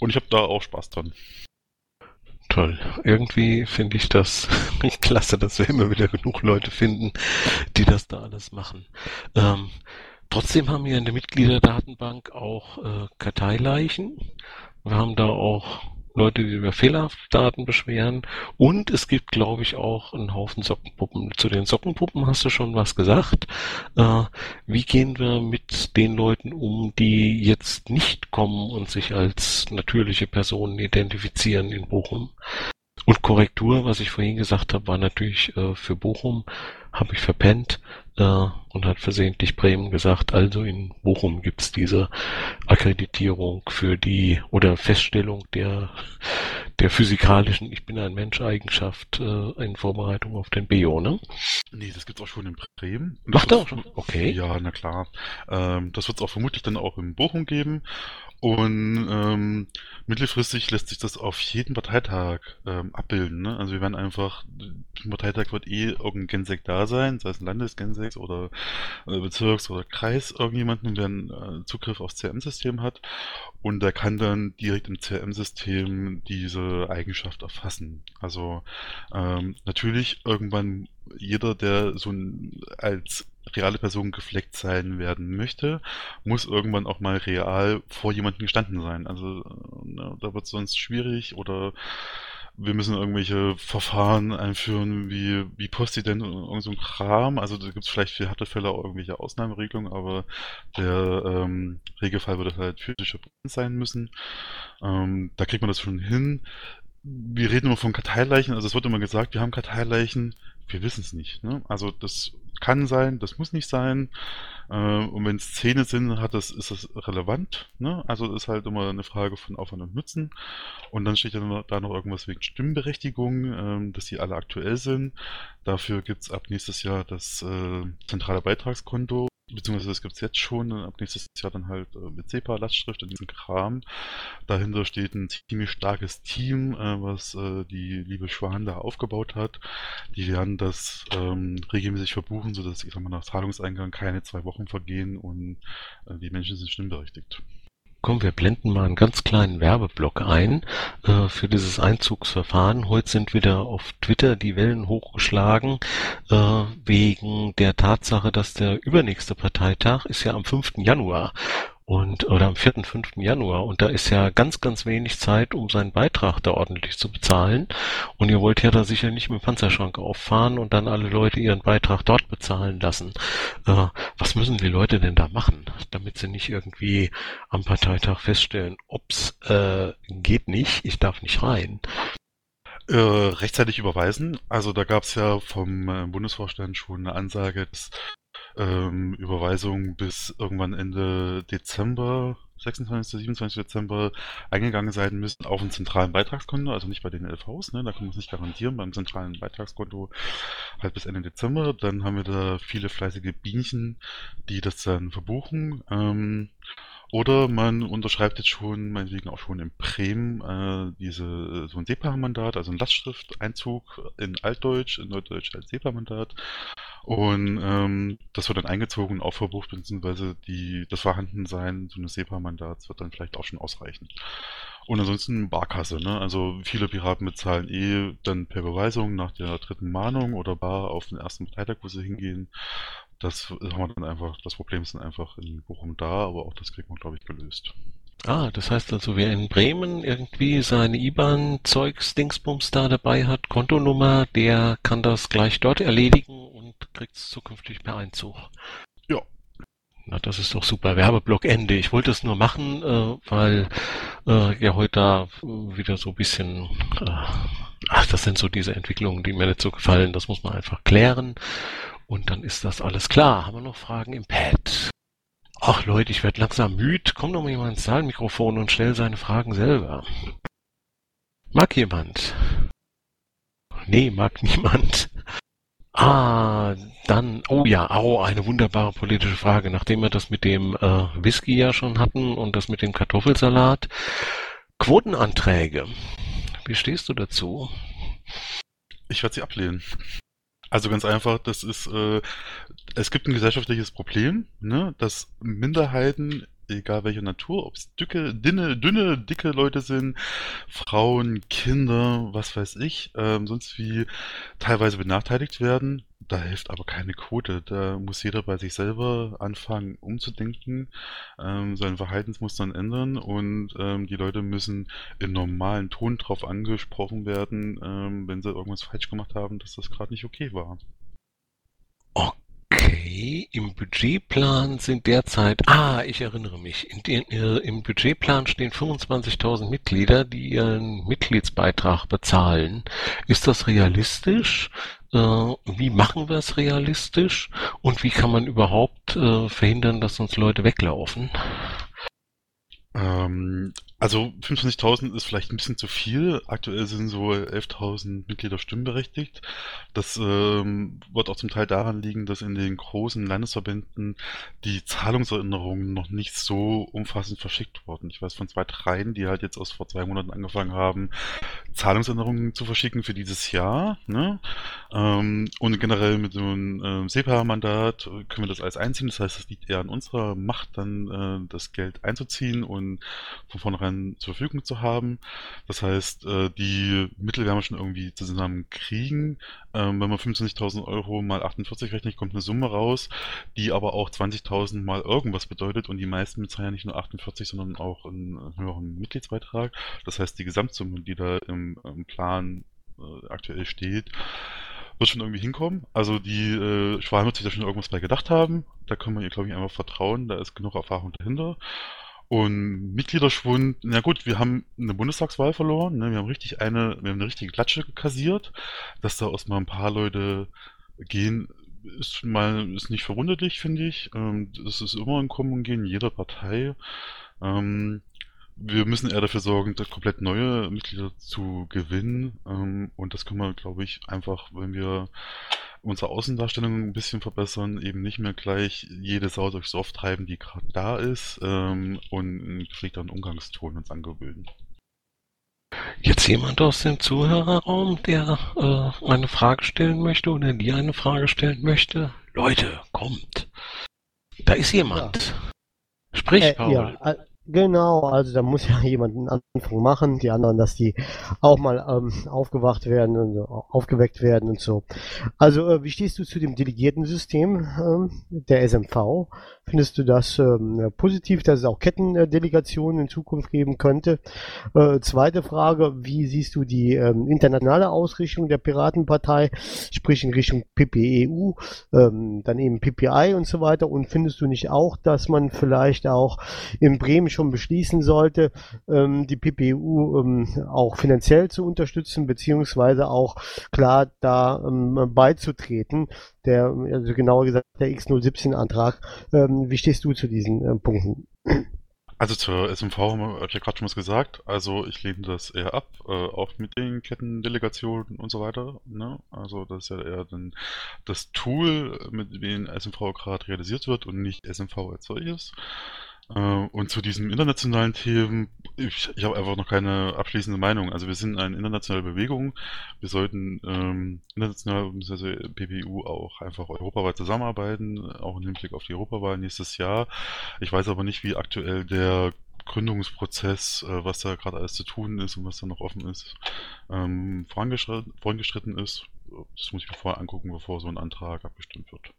Und ich habe da auch Spaß dran. Toll. Irgendwie finde ich das <laughs> klasse, dass wir immer wieder genug Leute finden, die das da alles machen. Ähm, trotzdem haben wir in der Mitgliederdatenbank auch äh, Karteileichen. Wir haben da auch Leute, die über fehlerhafte Daten beschweren. Und es gibt, glaube ich, auch einen Haufen Sockenpuppen. Zu den Sockenpuppen hast du schon was gesagt. Äh, wie gehen wir mit den Leuten um, die jetzt nicht kommen und sich als natürliche Personen identifizieren in Bochum? Und Korrektur, was ich vorhin gesagt habe, war natürlich äh, für Bochum, habe ich verpennt äh, und hat versehentlich Bremen gesagt. Also in Bochum gibt's diese Akkreditierung für die oder Feststellung der der physikalischen Ich bin ein Mensch Eigenschaft äh, in Vorbereitung auf den BO, ne? Nee, das gibt's auch schon in Bremen. Macht er auch schon? Okay. Ja, na klar. Ähm, das wird's auch vermutlich dann auch in Bochum geben. Und ähm, mittelfristig lässt sich das auf jeden Parteitag ähm, abbilden. Ne? Also wir werden einfach, im Parteitag wird eh irgendein Gensek da sein, sei es ein Landesgensek oder äh, Bezirks- oder Kreis, irgendjemanden, der einen äh, Zugriff aufs CRM-System hat. Und der kann dann direkt im CRM-System diese Eigenschaft erfassen. Also ähm, natürlich irgendwann jeder, der so ein, als reale Person gefleckt sein werden möchte, muss irgendwann auch mal real vor jemandem gestanden sein. Also ne, da wird es sonst schwierig oder wir müssen irgendwelche Verfahren einführen, wie, wie Postident und irgend so ein Kram. Also da gibt es vielleicht für harte Fälle auch irgendwelche Ausnahmeregelungen, aber der ähm, Regelfall würde halt physische Präsenz sein müssen. Ähm, da kriegt man das schon hin. Wir reden immer von Karteileichen, also es wird immer gesagt, wir haben Karteileichen, wir wissen es nicht. Ne? Also das kann sein, das muss nicht sein. Äh, und wenn es Szene sind, hat das, ist das relevant. Ne? Also ist halt immer eine Frage von Aufwand und Nutzen. Und dann steht ja da noch irgendwas wegen Stimmberechtigung, ähm, dass die alle aktuell sind. Dafür gibt es ab nächstes Jahr das äh, zentrale Beitragskonto beziehungsweise das gibt es jetzt schon, ab nächstes Jahr dann halt äh, mit SEPA, Lastschrift und diesem Kram. Dahinter steht ein ziemlich starkes Team, äh, was äh, die liebe Schwan da aufgebaut hat. Die werden das ähm, regelmäßig verbuchen, sodass, ich sag mal, nach Zahlungseingang keine zwei Wochen vergehen und äh, die Menschen sind stimmberechtigt. Komm, wir blenden mal einen ganz kleinen Werbeblock ein äh, für dieses Einzugsverfahren. Heute sind wieder auf Twitter die Wellen hochgeschlagen äh, wegen der Tatsache, dass der übernächste Parteitag ist ja am 5. Januar und oder am 4., 5. Januar und da ist ja ganz, ganz wenig Zeit, um seinen Beitrag da ordentlich zu bezahlen und ihr wollt ja da sicher nicht mit dem Panzerschrank auffahren und dann alle Leute ihren Beitrag dort bezahlen lassen. Äh, was müssen die Leute denn da machen, damit sie nicht irgendwie am Parteitag feststellen, ups, äh, geht nicht, ich darf nicht rein. Äh, rechtzeitig überweisen. Also da gab es ja vom äh, Bundesvorstand schon eine Ansage, dass ähm, Überweisungen bis irgendwann Ende Dezember, 26. 27. Dezember eingegangen sein müssen auf ein zentralen Beitragskonto, also nicht bei den LVs, ne, da kann man es nicht garantieren, beim zentralen Beitragskonto halt bis Ende Dezember. Dann haben wir da viele fleißige Bienchen, die das dann verbuchen. Ähm, oder man unterschreibt jetzt schon, meinetwegen auch schon in Bremen, äh, diese, so ein SEPA-Mandat, also ein Lastschrifteinzug in Altdeutsch, in Neudeutsch als SEPA-Mandat. Und ähm, das wird dann eingezogen und aufverbucht, beziehungsweise die, das Vorhandensein so eines SEPA-Mandats wird dann vielleicht auch schon ausreichen. Und ansonsten Barkasse, ne? Also viele Piraten bezahlen eh dann per Beweisung nach der dritten Mahnung oder bar auf den ersten Parteitag, wo sie hingehen. Das haben wir dann einfach, das Problem ist dann einfach in Bochum da, aber auch das kriegt man, glaube ich, gelöst. Ah, das heißt also, wer in Bremen irgendwie seine IBAN-Zeugs, Dingsbums da dabei hat, Kontonummer, der kann das gleich dort erledigen und kriegt es zukünftig per Einzug. Ja. Na, das ist doch super. Werbeblock Ende. Ich wollte es nur machen, äh, weil äh, ja heute da wieder so ein bisschen, äh, ach, das sind so diese Entwicklungen, die mir nicht so gefallen. Das muss man einfach klären. Und dann ist das alles klar. Haben wir noch Fragen im Pad? Ach Leute, ich werde langsam müde. Komm doch mal jemand ins Saalmikrofon und stell seine Fragen selber. Mag jemand? Nee, mag niemand. Ah, dann, oh ja, oh, eine wunderbare politische Frage. Nachdem wir das mit dem äh, Whisky ja schon hatten und das mit dem Kartoffelsalat. Quotenanträge. Wie stehst du dazu? Ich werde sie ablehnen. Also ganz einfach, das ist, äh, es gibt ein gesellschaftliches Problem, ne, dass Minderheiten, egal welcher Natur, ob es dicke, dünne, dünne, dicke Leute sind, Frauen, Kinder, was weiß ich, ähm, sonst wie teilweise benachteiligt werden da hilft aber keine Quote. Da muss jeder bei sich selber anfangen umzudenken, ähm, seine Verhaltensmustern ändern und ähm, die Leute müssen im normalen Ton drauf angesprochen werden, ähm, wenn sie irgendwas falsch gemacht haben, dass das gerade nicht okay war. Okay, im Budgetplan sind derzeit, ah, ich erinnere mich, in den, äh, im Budgetplan stehen 25.000 Mitglieder, die ihren Mitgliedsbeitrag bezahlen. Ist das realistisch? Äh, wie machen wir es realistisch? Und wie kann man überhaupt äh, verhindern, dass uns Leute weglaufen? Ähm, also 25.000 ist vielleicht ein bisschen zu viel. Aktuell sind so 11.000 Mitglieder stimmberechtigt. Das ähm, wird auch zum Teil daran liegen, dass in den großen Landesverbänden die Zahlungserinnerungen noch nicht so umfassend verschickt wurden. Ich weiß von zwei, dreien, die halt jetzt aus vor zwei Monaten angefangen haben, Zahlungserinnerungen zu verschicken für dieses Jahr. Ne? Ähm, und generell mit so einem ähm, SEPA-Mandat können wir das alles einziehen. Das heißt, es liegt eher an unserer Macht, dann äh, das Geld einzuziehen und von vornherein irgendwann zur Verfügung zu haben. Das heißt, äh, die Mittel werden wir schon irgendwie zusammen kriegen. Ähm, wenn man 25.000 Euro mal 48 rechnet, kommt eine Summe raus, die aber auch 20.000 mal irgendwas bedeutet und die meisten bezahlen ja nicht nur 48, sondern auch einen höheren Mitgliedsbeitrag. Das heißt, die Gesamtsumme, die da im, im Plan äh, aktuell steht, wird schon irgendwie hinkommen. Also die äh, Schwalm wird sich da schon irgendwas bei gedacht haben. Da kann man ihr, glaube ich, einfach vertrauen. Da ist genug Erfahrung dahinter. Und Mitgliederschwund, na gut, wir haben eine Bundestagswahl verloren. Ne? Wir haben richtig eine, wir haben eine richtige Klatsche kassiert. Dass da erstmal ein paar Leute gehen, ist mal ist nicht verwunderlich, finde ich. Ähm, das ist immer ein Kommen und Gehen jeder Partei. Ähm, wir müssen eher dafür sorgen, komplett neue Mitglieder zu gewinnen. Ähm, und das können wir, glaube ich, einfach, wenn wir unsere Außendarstellung ein bisschen verbessern, eben nicht mehr gleich jede Sau durchs Dorf treiben, die gerade da ist, ähm, und einen gepflegteren Umgangston uns angewöhnen. Jetzt jemand aus dem Zuhörerraum, der äh, eine Frage stellen möchte oder die eine Frage stellen möchte? Leute, kommt. Da ist jemand. Ja. Sprich, äh, Paul. Ja, Genau, also da muss <laughs> ja jemand einen Anfang machen, die anderen, dass die auch mal ähm, aufgewacht werden und aufgeweckt werden und so. Also, äh, wie stehst du zu dem Delegiertensystem ähm, der SMV? Findest du das ähm, positiv, dass es auch Kettendelegationen in Zukunft geben könnte? Äh, zweite Frage, wie siehst du die ähm, internationale Ausrichtung der Piratenpartei, sprich in Richtung PPEU, ähm, dann eben PPI und so weiter? Und findest du nicht auch, dass man vielleicht auch in Bremen schon beschließen sollte, ähm, die PPEU ähm, auch finanziell zu unterstützen, beziehungsweise auch klar da ähm, beizutreten? der, also genauer gesagt, der X017-Antrag. Ähm, wie stehst du zu diesen äh, Punkten? Also zur SMV habe ich ja gerade schon was gesagt. Also ich lehne das eher ab, äh, auch mit den Kettendelegationen und so weiter. Ne? Also das ist ja eher dann das Tool, mit dem SMV gerade realisiert wird und nicht SMV als solches. Äh, und zu diesen internationalen Themen, ich, ich habe einfach noch keine abschließende Meinung. Also wir sind eine internationale Bewegung. Wir sollten ähm, international, also PPU auch einfach europaweit zusammenarbeiten, auch im Hinblick auf die Europawahl nächstes Jahr. Ich weiß aber nicht, wie aktuell der Gründungsprozess, äh, was da gerade alles zu tun ist und was da noch offen ist, ähm, vorangeschritten, vorangeschritten ist. Das muss ich mir vorher angucken, bevor so ein Antrag abgestimmt wird.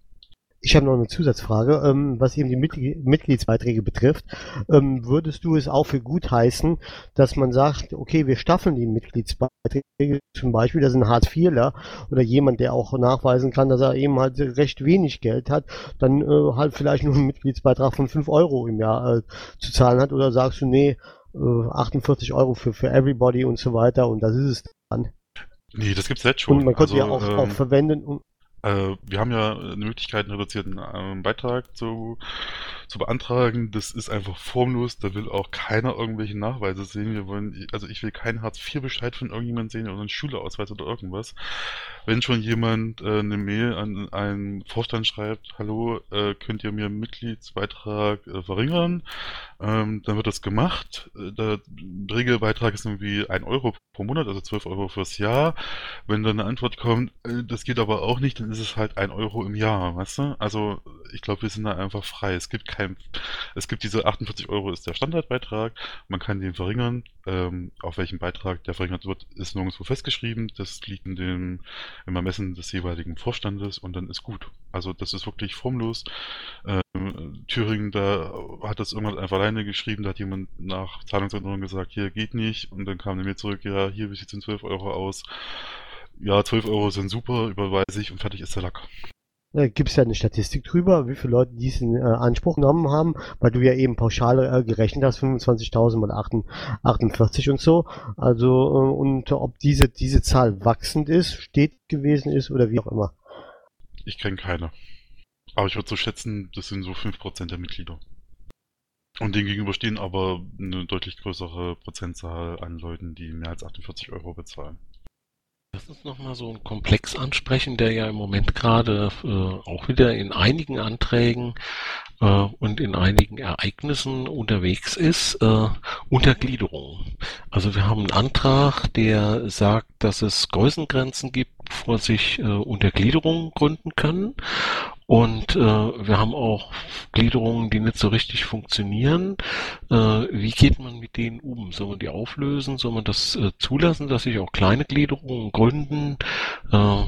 Ich habe noch eine Zusatzfrage, ähm, was eben die Mitgliedsbeiträge betrifft. Ähm, würdest du es auch für gut heißen, dass man sagt, okay, wir staffeln die Mitgliedsbeiträge, zum Beispiel, dass ein Hartz-IVler oder jemand, der auch nachweisen kann, dass er eben halt recht wenig Geld hat, dann äh, halt vielleicht nur einen Mitgliedsbeitrag von 5 Euro im Jahr äh, zu zahlen hat oder sagst du, nee, äh, 48 Euro für, für everybody und so weiter und das ist es dann. Nee, das gibt's jetzt schon. Und man könnte also, ja auch, ähm, auch verwenden, um, wir haben ja eine Möglichkeit, einen reduzierten äh, Beitrag zu, zu beantragen. Das ist einfach formlos. Da will auch keiner irgendwelche Nachweise sehen. Wir wollen, also ich will keinen Hartz-IV-Bescheid von irgendjemandem sehen oder einen Schülerausweis oder irgendwas. Wenn schon jemand äh, eine Mail an einen Vorstand schreibt, hallo, äh, könnt ihr mir Mitgliedsbeitrag äh, verringern, ähm, dann wird das gemacht. Äh, der Regelbeitrag ist irgendwie ein Euro pro Monat, also 12 Euro fürs Jahr. Wenn dann eine Antwort kommt, das geht aber auch nicht, dann ist es halt ein Euro im Jahr, weißt du? Also ich glaube, wir sind da einfach frei. Es gibt kein, es gibt diese 48 Euro ist der Standardbeitrag, man kann den verringern. Ähm, auf welchen Beitrag der verringert wird, ist nirgendwo festgeschrieben. Das liegt in dem im Ermessen des jeweiligen Vorstandes und dann ist gut. Also das ist wirklich formlos. Ähm, Thüringen, da hat das irgendwann einfach alleine geschrieben, da hat jemand nach Zahlungsänderung gesagt, hier geht nicht und dann kam er mir zurück, ja, hier, wie sieht es in 12 Euro aus? ja, 12 Euro sind super, überweise ich und fertig ist der Lack. Da gibt es ja eine Statistik drüber, wie viele Leute diesen äh, Anspruch genommen haben, weil du ja eben pauschal äh, gerechnet hast, 25.000 mal 48 und so. Also, äh, und ob diese, diese Zahl wachsend ist, steht gewesen ist oder wie auch immer. Ich kenne keine. Aber ich würde so schätzen, das sind so 5% der Mitglieder. Und dem gegenüber stehen aber eine deutlich größere Prozentzahl an Leuten, die mehr als 48 Euro bezahlen. Lass uns nochmal so einen Komplex ansprechen, der ja im Moment gerade äh, auch wieder in einigen Anträgen äh, und in einigen Ereignissen unterwegs ist. Äh, Untergliederung. Also wir haben einen Antrag, der sagt, dass es Größengrenzen gibt bevor sich äh, Untergliederungen gründen können. Und äh, wir haben auch Gliederungen, die nicht so richtig funktionieren. Äh, wie geht man mit denen um? Soll man die auflösen? Soll man das äh, zulassen, dass sich auch kleine Gliederungen gründen? Äh,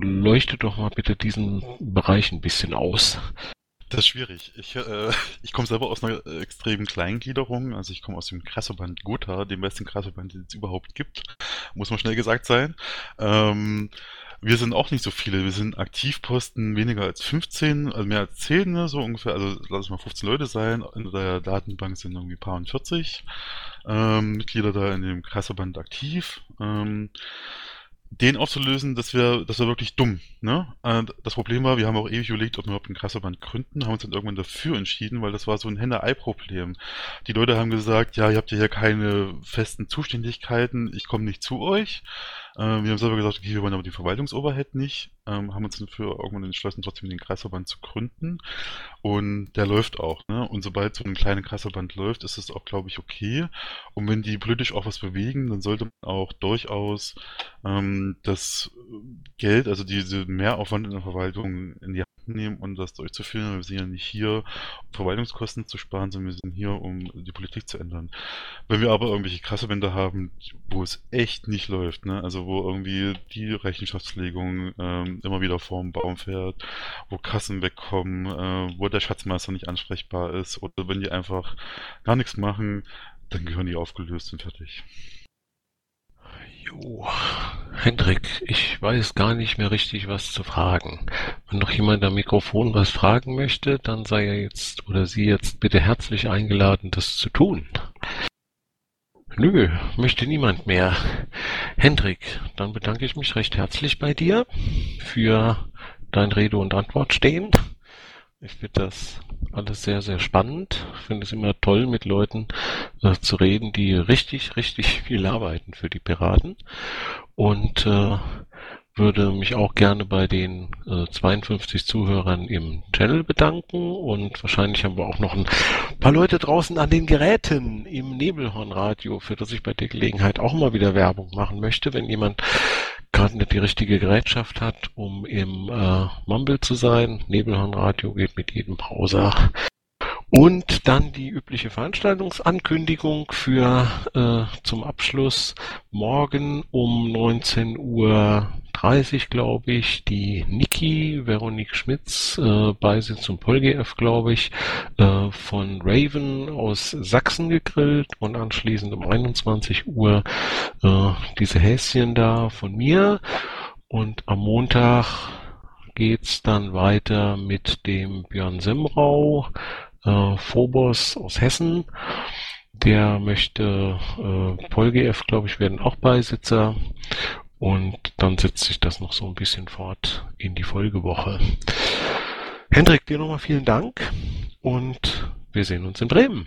leuchtet doch mal bitte diesen Bereich ein bisschen aus. Das ist schwierig. Ich, äh, <laughs> ich komme selber aus einer äh, extremen Kleingliederung. Also ich komme aus dem Krassoband Gotha, dem besten Krassoband, den es überhaupt gibt. Muss man schnell gesagt sein. Ähm, wir sind auch nicht so viele. Wir sind Aktivposten weniger als 15, also mehr als 10, ne, so ungefähr. Also lass es mal 15 Leute sein. In der Datenbank sind irgendwie ein paar und 40 ähm, Mitglieder da in dem Krassoband aktiv. Ähm, den aufzulösen, das wäre das wär wirklich dumm. Ne? Das Problem war, wir haben auch ewig überlegt, ob wir überhaupt einen Krasserband gründen, haben uns dann irgendwann dafür entschieden, weil das war so ein Henne-Ei-Problem. Die Leute haben gesagt, ja, ihr habt ja hier keine festen Zuständigkeiten, ich komme nicht zu euch. Ähm, wir haben selber gesagt, okay, wir wollen aber die Verwaltungsoverhead nicht, ähm, haben uns dafür irgendwann entschlossen, trotzdem den Kreisverband zu gründen. Und der läuft auch, ne? Und sobald so ein kleiner Kreisverband läuft, ist es auch, glaube ich, okay. Und wenn die politisch auch was bewegen, dann sollte man auch durchaus ähm, das Geld, also diese Mehraufwand in der Verwaltung in die nehmen und das durchzuführen. Wir sind ja nicht hier, um Verwaltungskosten zu sparen, sondern wir sind hier, um die Politik zu ändern. Wenn wir aber irgendwelche krasse Wände haben, wo es echt nicht läuft, ne? also wo irgendwie die Rechenschaftslegung ähm, immer wieder vorm Baum fährt, wo Kassen wegkommen, äh, wo der Schatzmeister nicht ansprechbar ist oder wenn die einfach gar nichts machen, dann gehören die aufgelöst und fertig. Jo, Hendrik, ich weiß gar nicht mehr richtig, was zu fragen. Wenn noch jemand am Mikrofon was fragen möchte, dann sei er jetzt oder sie jetzt bitte herzlich eingeladen, das zu tun. Nö, möchte niemand mehr. Hendrik, dann bedanke ich mich recht herzlich bei dir für dein Rede und Antwort stehen. Ich finde das alles sehr, sehr spannend. Ich finde es immer toll, mit Leuten äh, zu reden, die richtig, richtig viel arbeiten für die Piraten. Und äh, würde mich auch gerne bei den äh, 52 Zuhörern im Channel bedanken und wahrscheinlich haben wir auch noch ein paar Leute draußen an den Geräten im Nebelhornradio, für das ich bei der Gelegenheit auch mal wieder Werbung machen möchte, wenn jemand gerade nicht die richtige Gerätschaft hat, um im äh, Mumble zu sein. Nebelhornradio geht mit jedem Browser. Und dann die übliche Veranstaltungsankündigung für äh, zum Abschluss morgen um 19 Uhr 30, glaube ich, die Niki, Veronique Schmitz, äh, Beisitz und PolGF, glaube ich, äh, von Raven aus Sachsen gegrillt und anschließend um 21 Uhr äh, diese Häschen da von mir. Und am Montag geht's dann weiter mit dem Björn Semrau, äh, Phobos aus Hessen. Der möchte äh, PolGF, glaube ich, werden auch Beisitzer. Und dann setzt sich das noch so ein bisschen fort in die Folgewoche. Hendrik, dir nochmal vielen Dank und wir sehen uns in Bremen.